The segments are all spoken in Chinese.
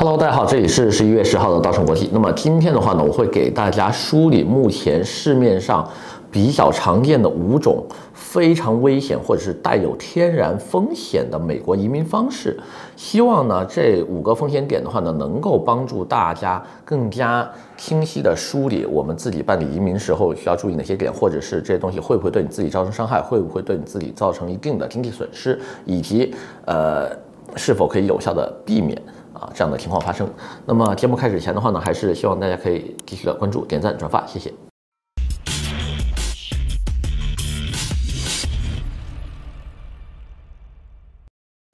Hello，大家好，这里是十一月十号的稻盛国际。那么今天的话呢，我会给大家梳理目前市面上比较常见的五种非常危险或者是带有天然风险的美国移民方式。希望呢，这五个风险点的话呢，能够帮助大家更加清晰地梳理我们自己办理移民时候需要注意哪些点，或者是这些东西会不会对你自己造成伤害，会不会对你自己造成一定的经济损失，以及呃是否可以有效地避免。啊，这样的情况发生。那么节目开始前的话呢，还是希望大家可以继续的关注、点赞、转发，谢谢。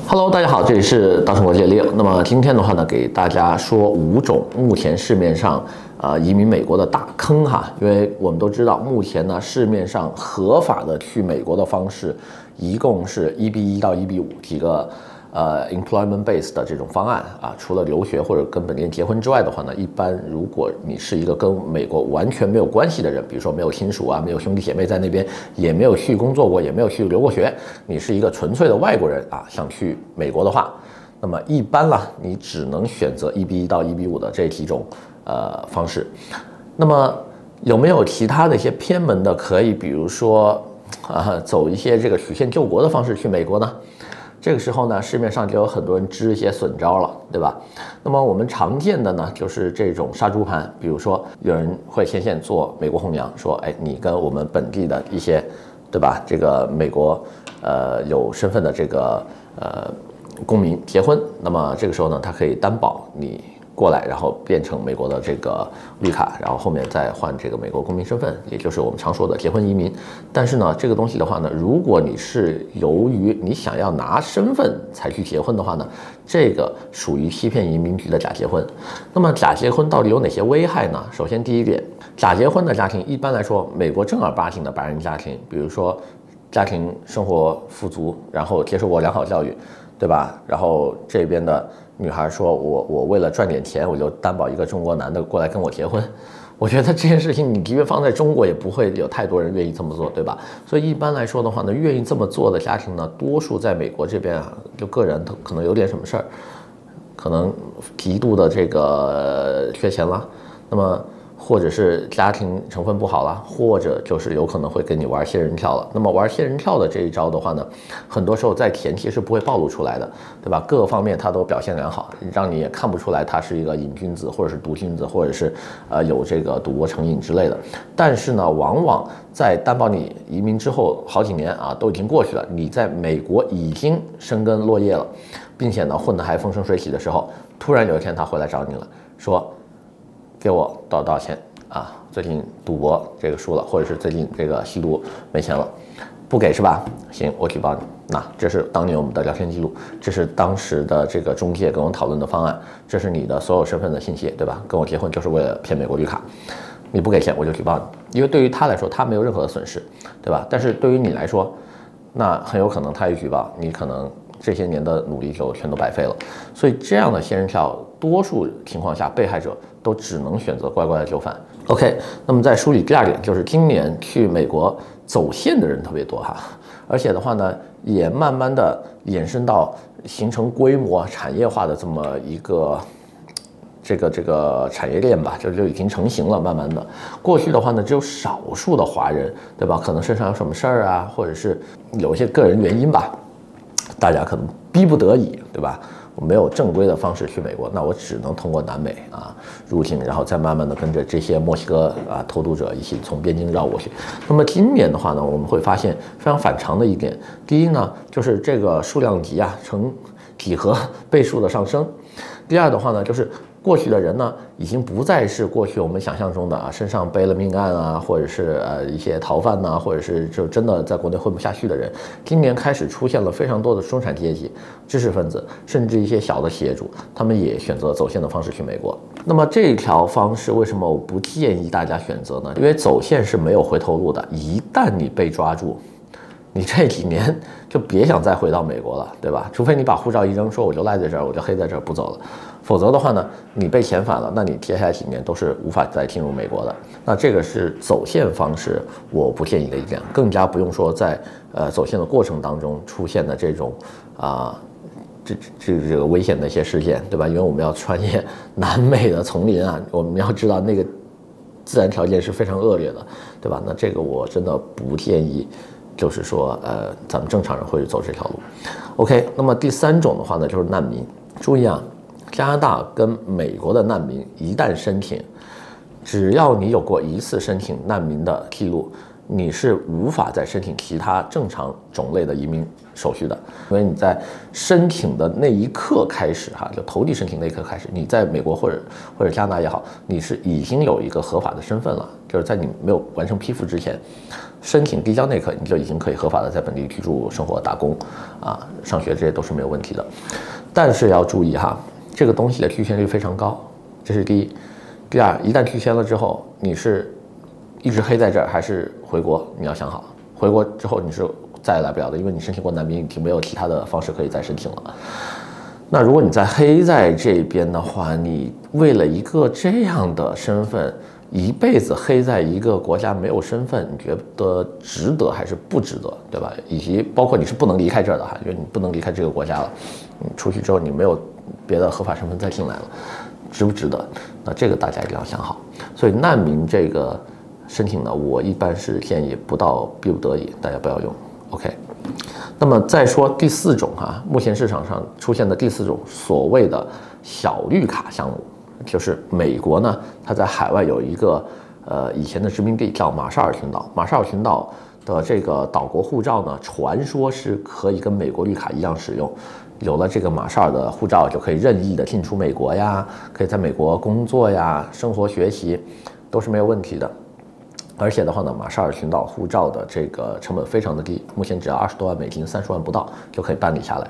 Hello，大家好，这里是大成国际 Leo。那么今天的话呢，给大家说五种目前市面上呃移民美国的大坑哈，因为我们都知道，目前呢市面上合法的去美国的方式，一共是一比一到一比五几个。呃，employment base 的这种方案啊，除了留学或者跟本地人结婚之外的话呢，一般如果你是一个跟美国完全没有关系的人，比如说没有亲属啊，没有兄弟姐妹在那边，也没有去工作过，也没有去留过学，你是一个纯粹的外国人啊，想去美国的话，那么一般啦，你只能选择一比一到一比五的这几种呃方式。那么有没有其他的一些偏门的，可以比如说啊，走一些这个曲线救国的方式去美国呢？这个时候呢，市面上就有很多人支一些损招了，对吧？那么我们常见的呢，就是这种杀猪盘，比如说有人会牵线做美国红娘，说，哎，你跟我们本地的一些，对吧？这个美国，呃，有身份的这个呃公民结婚，那么这个时候呢，他可以担保你。过来，然后变成美国的这个绿卡，然后后面再换这个美国公民身份，也就是我们常说的结婚移民。但是呢，这个东西的话呢，如果你是由于你想要拿身份才去结婚的话呢，这个属于欺骗移民局的假结婚。那么假结婚到底有哪些危害呢？首先第一点，假结婚的家庭一般来说，美国正儿八经的白人家庭，比如说家庭生活富足，然后接受过良好教育，对吧？然后这边的。女孩说：“我我为了赚点钱，我就担保一个中国男的过来跟我结婚。我觉得这件事情，你即便放在中国，也不会有太多人愿意这么做，对吧？所以一般来说的话呢，愿意这么做的家庭呢，多数在美国这边啊，就个人可能有点什么事儿，可能极度的这个缺钱了，那么。”或者是家庭成分不好了，或者就是有可能会跟你玩仙人跳了。那么玩仙人跳的这一招的话呢，很多时候在前期是不会暴露出来的，对吧？各个方面他都表现良好，让你也看不出来他是一个瘾君子，或者是毒君子，或者是呃有这个赌博成瘾之类的。但是呢，往往在担保你移民之后好几年啊，都已经过去了，你在美国已经生根落叶了，并且呢混得还风生水起的时候，突然有一天他回来找你了，说。给我多少多少钱啊？最近赌博这个输了，或者是最近这个吸毒没钱了，不给是吧？行，我举报你。那这是当年我们的聊天记录，这是当时的这个中介跟我讨论的方案，这是你的所有身份的信息，对吧？跟我结婚就是为了骗美国绿卡，你不给钱我就举报你，因为对于他来说他没有任何的损失，对吧？但是对于你来说，那很有可能他一举报你，可能这些年的努力就全都白费了。所以这样的仙人跳，多数情况下被害者。都只能选择乖乖的就范。OK，那么再梳理第二点，就是今年去美国走线的人特别多哈，而且的话呢，也慢慢的衍生到形成规模产业化的这么一个这个这个产业链吧，就就已经成型了。慢慢的，过去的话呢，只有少数的华人，对吧？可能身上有什么事儿啊，或者是有一些个人原因吧，大家可能逼不得已，对吧？我没有正规的方式去美国，那我只能通过南美啊入境，然后再慢慢的跟着这些墨西哥啊偷渡者一起从边境绕过去。那么今年的话呢，我们会发现非常反常的一点，第一呢，就是这个数量级啊成几何倍数的上升；第二的话呢，就是。过去的人呢，已经不再是过去我们想象中的啊，身上背了命案啊，或者是呃一些逃犯呐、或者是就真的在国内混不下去的人。今年开始出现了非常多的中产阶级、知识分子，甚至一些小的企业主，他们也选择走线的方式去美国。那么这条方式为什么我不建议大家选择呢？因为走线是没有回头路的，一旦你被抓住，你这几年就别想再回到美国了，对吧？除非你把护照一扔，说我就赖在这儿，我就黑在这儿不走了。否则的话呢，你被遣返了，那你接下来几年都是无法再进入美国的。那这个是走线方式，我不建议的一点，更加不用说在呃走线的过程当中出现的这种啊这这这个危险的一些事件，对吧？因为我们要穿越南美的丛林啊，我们要知道那个自然条件是非常恶劣的，对吧？那这个我真的不建议，就是说，呃，咱们正常人会走这条路。OK，那么第三种的话呢，就是难民。注意啊，加拿大跟美国的难民一旦申请，只要你有过一次申请难民的记录。你是无法再申请其他正常种类的移民手续的，因为你在申请的那一刻开始，哈，就投递申请那一刻开始，你在美国或者或者加拿大也好，你是已经有一个合法的身份了，就是在你没有完成批复之前，申请递交那一刻，你就已经可以合法的在本地居住、生活、打工，啊，上学这些都是没有问题的。但是要注意哈，这个东西的拒签率非常高，这是第一。第二，一旦拒签了之后，你是。一直黑在这儿还是回国？你要想好，回国之后你是再也来不了的，因为你申请过难民，已经没有其他的方式可以再申请了。那如果你在黑在这边的话，你为了一个这样的身份，一辈子黑在一个国家没有身份，你觉得值得还是不值得？对吧？以及包括你是不能离开这儿的哈，因为你不能离开这个国家了，你出去之后你没有别的合法身份再进来了，值不值得？那这个大家一定要想好。所以难民这个。申请呢，我一般是建议不到逼不得已，大家不要用。OK，那么再说第四种哈、目前市场上出现的第四种所谓的小绿卡项目，就是美国呢，它在海外有一个呃以前的殖民地叫马绍尔群岛，马绍尔群岛的这个岛国护照呢，传说是可以跟美国绿卡一样使用，有了这个马绍尔的护照就可以任意的进出美国呀，可以在美国工作呀、生活学习都是没有问题的。而且的话呢，马绍尔群岛护照的这个成本非常的低，目前只要二十多万美金，三十万不到就可以办理下来。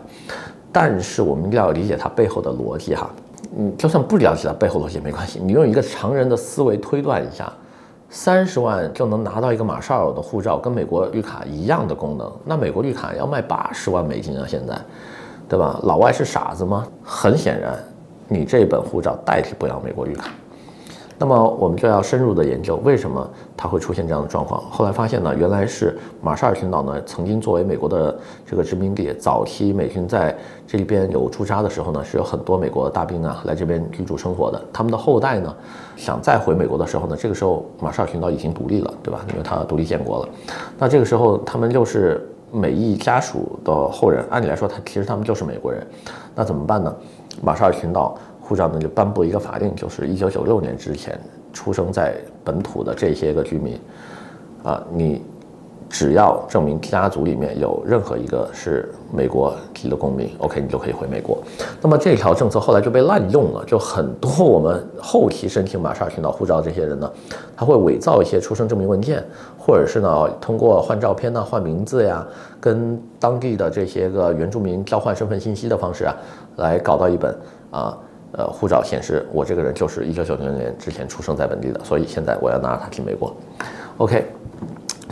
但是我们一定要理解它背后的逻辑哈，嗯，就算不了解它背后逻辑也没关系，你用一个常人的思维推断一下，三十万就能拿到一个马绍尔的护照，跟美国绿卡一样的功能，那美国绿卡要卖八十万美金啊，现在，对吧？老外是傻子吗？很显然，你这本护照代替不了美国绿卡。那么我们就要深入的研究为什么它会出现这样的状况。后来发现呢，原来是马绍尔群岛呢曾经作为美国的这个殖民地，早期美军在这边有驻扎的时候呢，是有很多美国大兵啊来这边居住生活的。他们的后代呢想再回美国的时候呢，这个时候马绍尔群岛已经独立了，对吧？因为它独立建国了。那这个时候他们又是美裔家属的后人，按理来说他其实他们就是美国人。那怎么办呢？马绍尔群岛。护照呢就颁布一个法令，就是一九九六年之前出生在本土的这些个居民，啊，你只要证明家族里面有任何一个是美国籍的公民，OK，你就可以回美国。那么这条政策后来就被滥用了，就很多我们后期申请马绍尔群岛护照这些人呢，他会伪造一些出生证明文件，或者是呢通过换照片呐、换名字呀，跟当地的这些个原住民交换身份信息的方式啊，来搞到一本啊。呃，护照显示我这个人就是一九九零年之前出生在本地的，所以现在我要拿着它去美国。OK，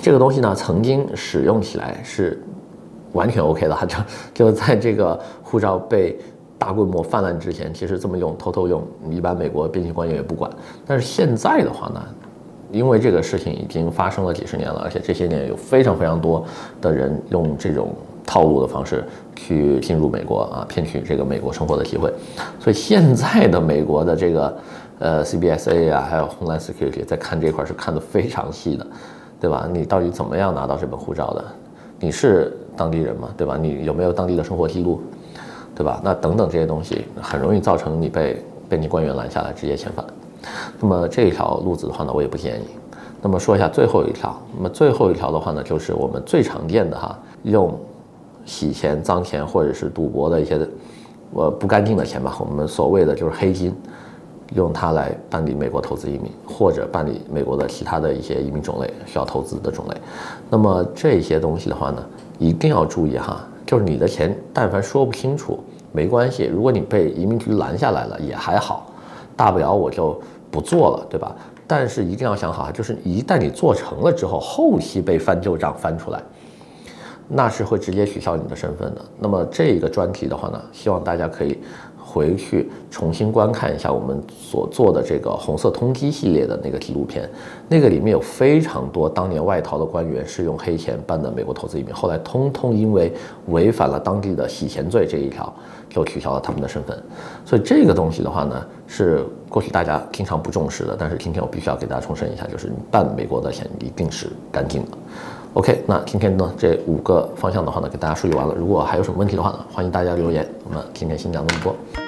这个东西呢，曾经使用起来是完全 OK 的，就就在这个护照被大规模泛滥之前，其实这么用，偷偷用，一般美国边境官员也不管。但是现在的话呢，因为这个事情已经发生了几十年了，而且这些年有非常非常多的人用这种。套路的方式去进入美国啊，骗取这个美国生活的机会，所以现在的美国的这个呃 CBSA 啊，还有 Homeland Security 在看这块是看得非常细的，对吧？你到底怎么样拿到这本护照的？你是当地人吗？对吧？你有没有当地的生活记录？对吧？那等等这些东西很容易造成你被被你官员拦下来直接遣返。那么这一条路子的话呢，我也不建议。那么说一下最后一条，那么最后一条的话呢，就是我们最常见的哈，用。洗钱、脏钱或者是赌博的一些，呃，不干净的钱吧，我们所谓的就是黑金，用它来办理美国投资移民，或者办理美国的其他的一些移民种类需要投资的种类。那么这些东西的话呢，一定要注意哈，就是你的钱，但凡说不清楚，没关系。如果你被移民局拦下来了，也还好，大不了我就不做了，对吧？但是一定要想好，就是一旦你做成了之后，后期被翻旧账翻出来。那是会直接取消你的身份的。那么这个专题的话呢，希望大家可以回去重新观看一下我们所做的这个红色通缉系列的那个纪录片，那个里面有非常多当年外逃的官员是用黑钱办的美国投资移民，后来通通因为违反了当地的洗钱罪这一条，就取消了他们的身份。所以这个东西的话呢，是过去大家经常不重视的，但是今天我必须要给大家重申一下，就是你办美国的钱一定是干净的。OK，那今天呢这五个方向的话呢，给大家梳理完了。如果还有什么问题的话呢，欢迎大家留言。我们今天先讲这么多。